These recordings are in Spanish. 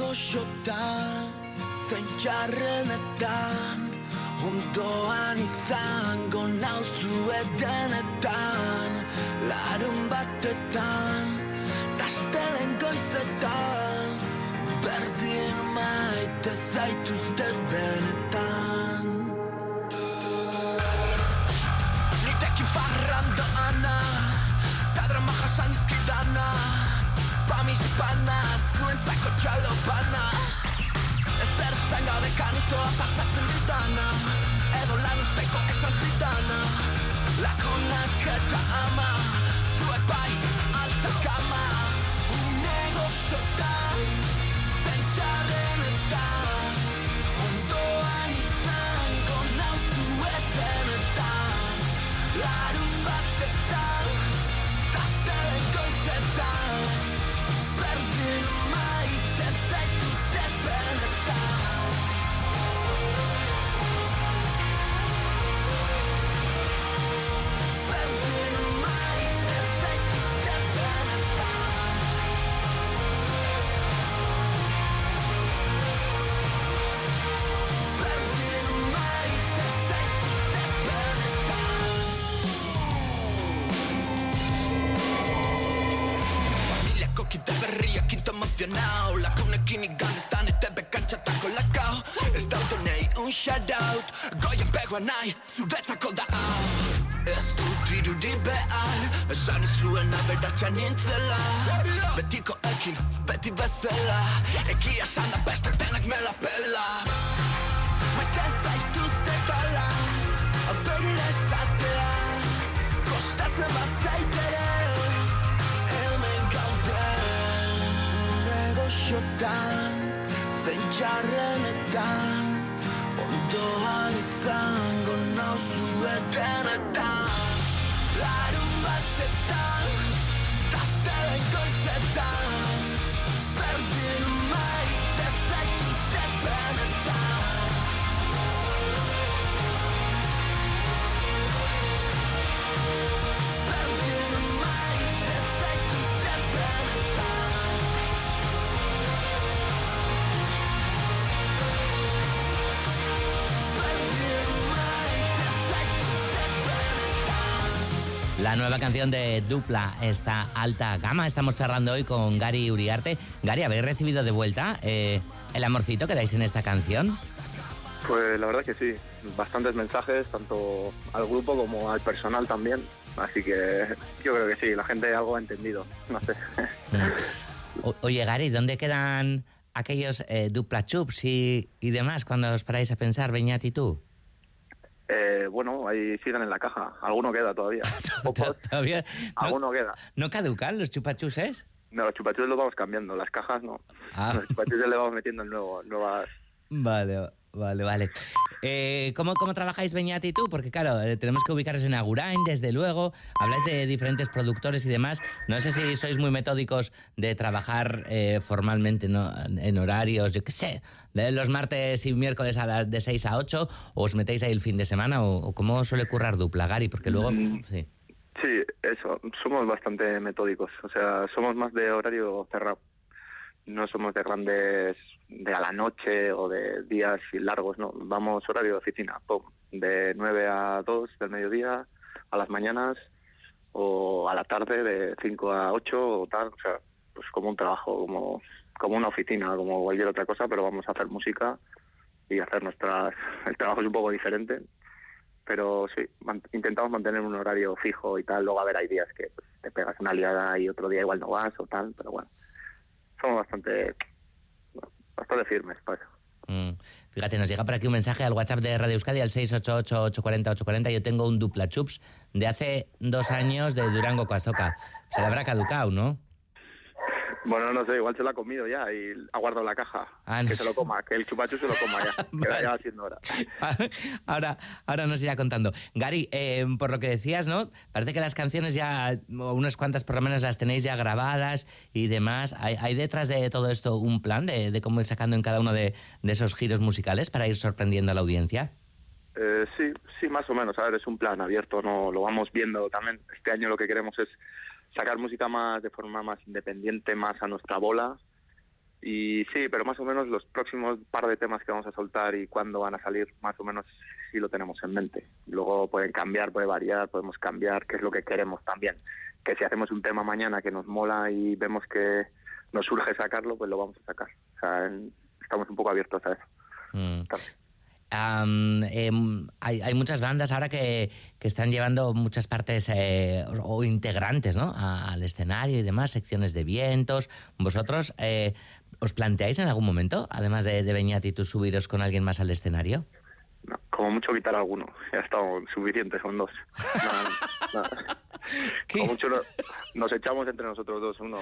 goxotan Zein txarrenetan Ondoan izango nauzu edenetan Larun batetan Tastelen goizetan Berdin maite zaituzte denetan getan da stelln geistert getan verdi Pamispana Zuentzako txalopana Ezer esan gabe kanutoa pasatzen dutana Edo lan usteko esan zitana Lakonak eta ama kinto emozionau Lakunekin iganetan ete bekantxatako lakau Ez dautonei un shoutout Goien pegoa nahi, zuretzako da hau Ez dut irudi behar Esan izuen aberatxa nintzela Betiko ekin, beti bezala Egia esan da beste denak me la pela. Maite zaituzte jasotan Zeitxarren eta Ondoan izango nauzu etenetan La nueva canción de Dupla, esta alta gama. Estamos charlando hoy con Gary Uriarte. Gary, ¿habéis recibido de vuelta eh, el amorcito que dais en esta canción? Pues la verdad que sí, bastantes mensajes, tanto al grupo como al personal también. Así que yo creo que sí, la gente algo ha entendido, no sé. O- oye, Gary, ¿dónde quedan aquellos eh, Dupla Chups y, y demás cuando os paráis a pensar, Beñat y tú? Bueno, ahí siguen en la caja, alguno queda todavía. ¿Todavía no, alguno queda. no caducan los chupachuses? No, los chupachus los vamos cambiando, las cajas no. Ah. Los chupachus le vamos metiendo en nuevo, nuevas... Vale, vale, vale. Eh, ¿cómo, ¿Cómo trabajáis Beñat y tú? Porque claro, eh, tenemos que ubicaros en Agurain, desde luego. Habláis de diferentes productores y demás. No sé si sois muy metódicos de trabajar eh, formalmente ¿no? en horarios, yo qué sé, de los martes y miércoles a las de 6 a 8, o os metéis ahí el fin de semana, o, o cómo suele currar dupla, Gary, porque luego... Mm. Sí. Sí, eso, somos bastante metódicos, o sea, somos más de horario cerrado. No somos de grandes, de a la noche o de días largos, no. Vamos horario de oficina, pum, de 9 a 2 del mediodía, a las mañanas o a la tarde de 5 a 8 o tal, o sea, pues como un trabajo, como, como una oficina, como cualquier otra cosa, pero vamos a hacer música y hacer nuestras... El trabajo es un poco diferente, pero sí, intentamos mantener un horario fijo y tal. Luego, a ver, hay días que te pegas una liada y otro día igual no vas o tal, pero bueno, somos bastante, bastante firmes para. Mm. Fíjate, nos llega por aquí un mensaje al WhatsApp de Radio Euskadi al 688-840-840. Yo tengo un dupla chups de hace dos años de Durango Coasoca. Se le habrá caducado, ¿no? Bueno, no sé, igual se lo ha comido ya y ha guardado la caja. Ah, no que sé. se lo coma, que el chupachu se lo coma ya. que Vale. ya va siendo hora. Ahora, ahora nos irá contando. Gary, eh, por lo que decías, ¿no? Parece que las canciones ya, o unas cuantas por lo menos las tenéis ya grabadas y demás. ¿Hay, hay detrás de todo esto un plan de, de cómo ir sacando en cada uno de, de esos giros musicales para ir sorprendiendo a la audiencia? Eh, sí, sí, más o menos. A ver, es un plan abierto, no lo vamos viendo también. Este año lo que queremos es sacar música más de forma más independiente, más a nuestra bola Y sí, pero más o menos los próximos par de temas que vamos a soltar y cuándo van a salir, más o menos sí lo tenemos en mente. Luego pueden cambiar, puede variar, podemos cambiar, qué es lo que queremos también. Que si hacemos un tema mañana que nos mola y vemos que nos surge sacarlo, pues lo vamos a sacar. O sea, estamos un poco abiertos a eso. Mm. Em, hay, muchas bandas ahora que, están llevando muchas partes eh, o, integrantes ¿no? al escenario y demás, secciones de vientos. ¿Vosotros eh, os planteáis en algún momento, además de, de Beñat tú, subiros con alguien más al escenario? como mucho quitar alguno. Ya estado suficiente, son dos. Como mucho nos echamos entre nosotros dos, uno.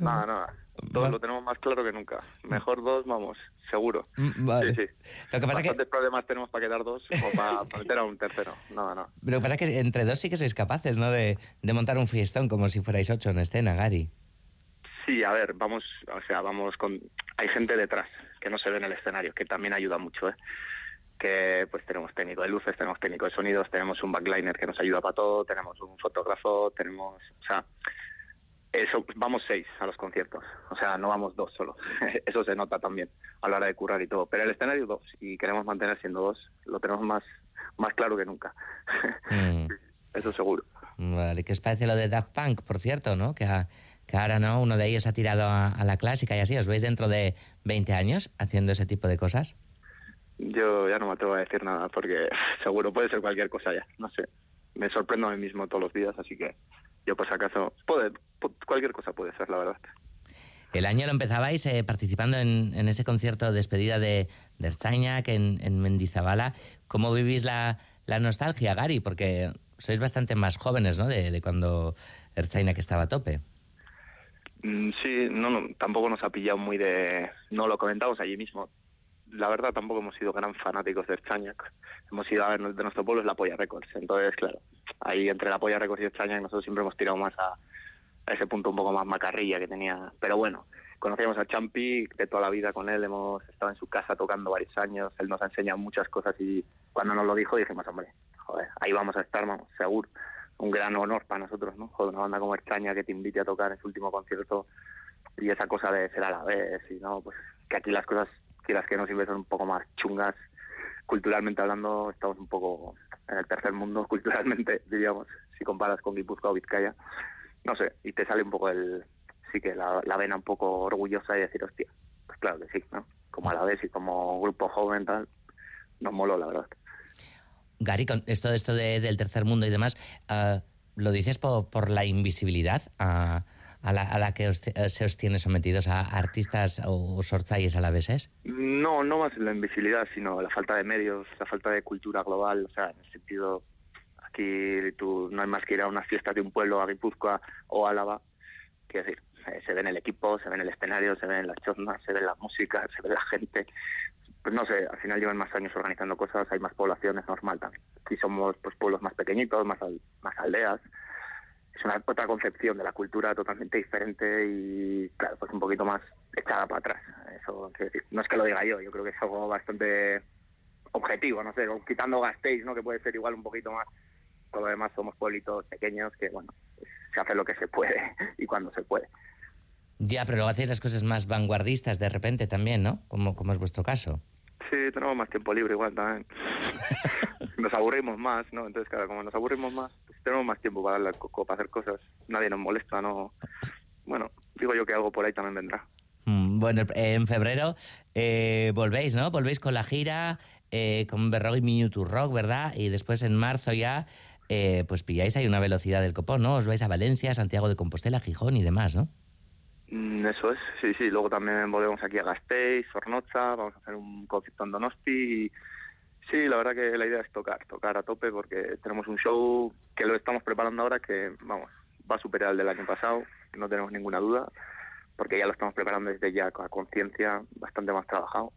Nada, nada. Todos lo tenemos más claro que nunca. Mejor dos, vamos, seguro. Mm, vale. Sí, sí. Lo que pasa Bastantes problemas tenemos para quedar dos o para, meter a un tercero. Nada, nada. Lo que pasa es que entre dos sí que sois capaces, ¿no? De, de montar un fiestón como si fuerais ocho en escena, Gary. Sí, a ver, vamos, o sea, vamos con... Hay gente detrás que no se ve en el escenario, que también ayuda mucho, ¿eh? Que pues tenemos técnico de luces, tenemos técnico de sonidos, tenemos un backliner que nos ayuda para todo, tenemos un fotógrafo, tenemos, o sea, eso vamos seis a los conciertos, o sea, no vamos dos solo. eso se nota también a la hora de currar y todo, pero el escenario dos y queremos mantener siendo dos, lo tenemos más más claro que nunca. Mm. eso seguro. Vale, ¿qué os parece lo de Daft Punk, por cierto, no? Que, que ahora no, uno de ellos ha tirado a, a la clásica y así, ¿os veis dentro de 20 años haciendo ese tipo de cosas? Yo ya no me atrevo a decir nada porque seguro puede ser cualquier cosa ya, no sé. Me sorprendo a mí mismo todos los días, así que yo por si acaso, puede, cualquier cosa puede ser, la verdad. El año lo empezabais eh, participando en, ese concierto de despedida de, de en, en Mendizabala. ¿Cómo vivís la, la, nostalgia, Gary? Porque sois bastante más jóvenes, ¿no? De, de cuando Ertzainak estaba a tope. Mm, sí, no, no, tampoco nos ha pillado muy de... No lo comentamos allí mismo la verdad tampoco hemos sido gran fanáticos de Chañac. Hemos ido a ver de nuestro pueblo es la Polla Records. Entonces, claro, ahí entre la Polla Records y Chañac nosotros siempre hemos tirado más a, ese punto un poco más macarrilla que tenía. Pero bueno, conocíamos a Champi de toda la vida con él, hemos estado en su casa tocando varios años, él nos ha enseñado muchas cosas y cuando nos lo dijo dijimos, hombre, joder, ahí vamos a estar, seguro. Un gran honor para nosotros, ¿no? Joder, una banda como Extraña que te invite a tocar en su último concierto y esa cosa de ser a la vez y no, pues que aquí las cosas quieras que no siempre son un poco más chungas. Culturalmente hablando, estamos un poco en el tercer mundo, culturalmente, diríamos, si comparas con Guipúzcoa o Vizcaya. No sé, y te sale un poco el. Sí que la, vena un poco orgullosa y decir, hostia, pues claro que sí, ¿no? Como a la vez y como grupo joven, tal, nos moló, la verdad. Gary, con esto, esto del tercer mundo y demás, ah, ¿lo dices por, por la invisibilidad? Uh, a la, a la que eh, se os tiene sometidos a artistas o sortzayes a la vez? No, no más la invisibilidad, sino la falta de medios, la falta de cultura global, o sea, en el sentido, aquí tú no hay más que ir a unas fiestas de un pueblo, a Guipúzcoa o Álava, que decir, eh, se ve el equipo, se ve el escenario, se ve las choznas, se ve en la música, se ve la gente, pues no sé, al final llevan más años organizando cosas, hay más poblaciones, normal también. Aquí somos pues pueblos más pequeñitos, más, más aldeas, es una otra concepción de la cultura totalmente diferente y, claro, pues un poquito más echada para atrás. Eso decir, no es que lo diga yo, yo creo que es algo bastante objetivo, no sé, quitando Gasteiz, ¿no? Que puede ser igual un poquito más. Por lo demás somos pueblitos pequeños que, bueno, se hace lo que se puede y cuando se puede. Ya, pero luego hacéis las cosas más vanguardistas de repente también, ¿no? Como, como es vuestro caso. Sí, tenemos más tiempo libre igual también. nos aburrimos más, ¿no? Entonces, claro, como nos aburrimos más, pues tenemos más tiempo para darle al coco, para hacer cosas. Nadie nos molesta, ¿no? Bueno, digo yo que algo por ahí también vendrá. Mm, bueno, en febrero eh, volvéis, ¿no? Volvéis con la gira, eh, con Berroy Minuto Rock, ¿verdad? Y después en marzo ya, eh, pues pilláis ahí una velocidad del copón, ¿no? Os vais a Valencia, Santiago de Compostela, Gijón y demás, ¿no? Mm, eso es, sí, sí. Luego también volvemos aquí a Gasteiz, Sornocha, vamos a hacer un concierto en Donosti. Y, sí, la verdad que la idea es tocar, tocar a tope porque tenemos un show que lo estamos preparando ahora que, vamos, va a superar el del año pasado, no tenemos ninguna duda, porque ya lo estamos preparando desde ya con conciencia, bastante más trabajado.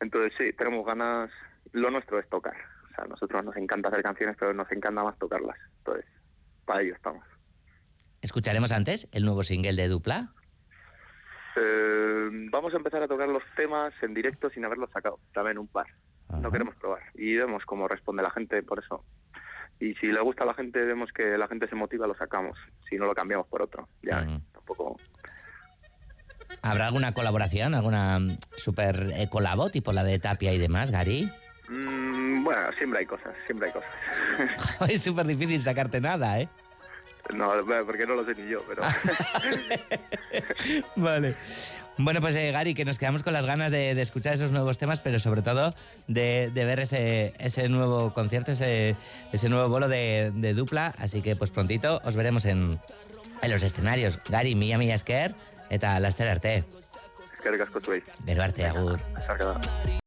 Entonces sí, tenemos ganas, lo nuestro es tocar. O sea, a nosotros nos encanta hacer canciones, pero nos encanta más tocarlas. Entonces, para ello estamos. ¿Escucharemos antes el nuevo single de Dupla? Eh, vamos a empezar a tocar los temas en directo sin haberlos sacado, también un par. No queremos probar. Y vemos cómo responde la gente por eso. Y si le gusta a la gente, vemos que la gente se motiva, lo sacamos. Si no, lo cambiamos por otro. Ya, tampoco... ¿Habrá alguna colaboración, alguna mm, super eh, colabo, tipo la de Tapia y demás, Gary? Mm, bueno, siempre hay cosas, siempre hay cosas. es súper difícil sacarte nada, ¿eh? No, porque no lo sé ni yo, pero... vale. Bueno, pues eh, Gary, que nos quedamos con las ganas de, escuchar esos nuevos temas, pero sobre todo de, ver ese, ese, nuevo concierto, ese, ese nuevo bolo de, dupla. Así que pues prontito os veremos en, en los escenarios. Gary, mila mila esker, eta laster arte. Eskerrik asko zuei. Gero arte, agur.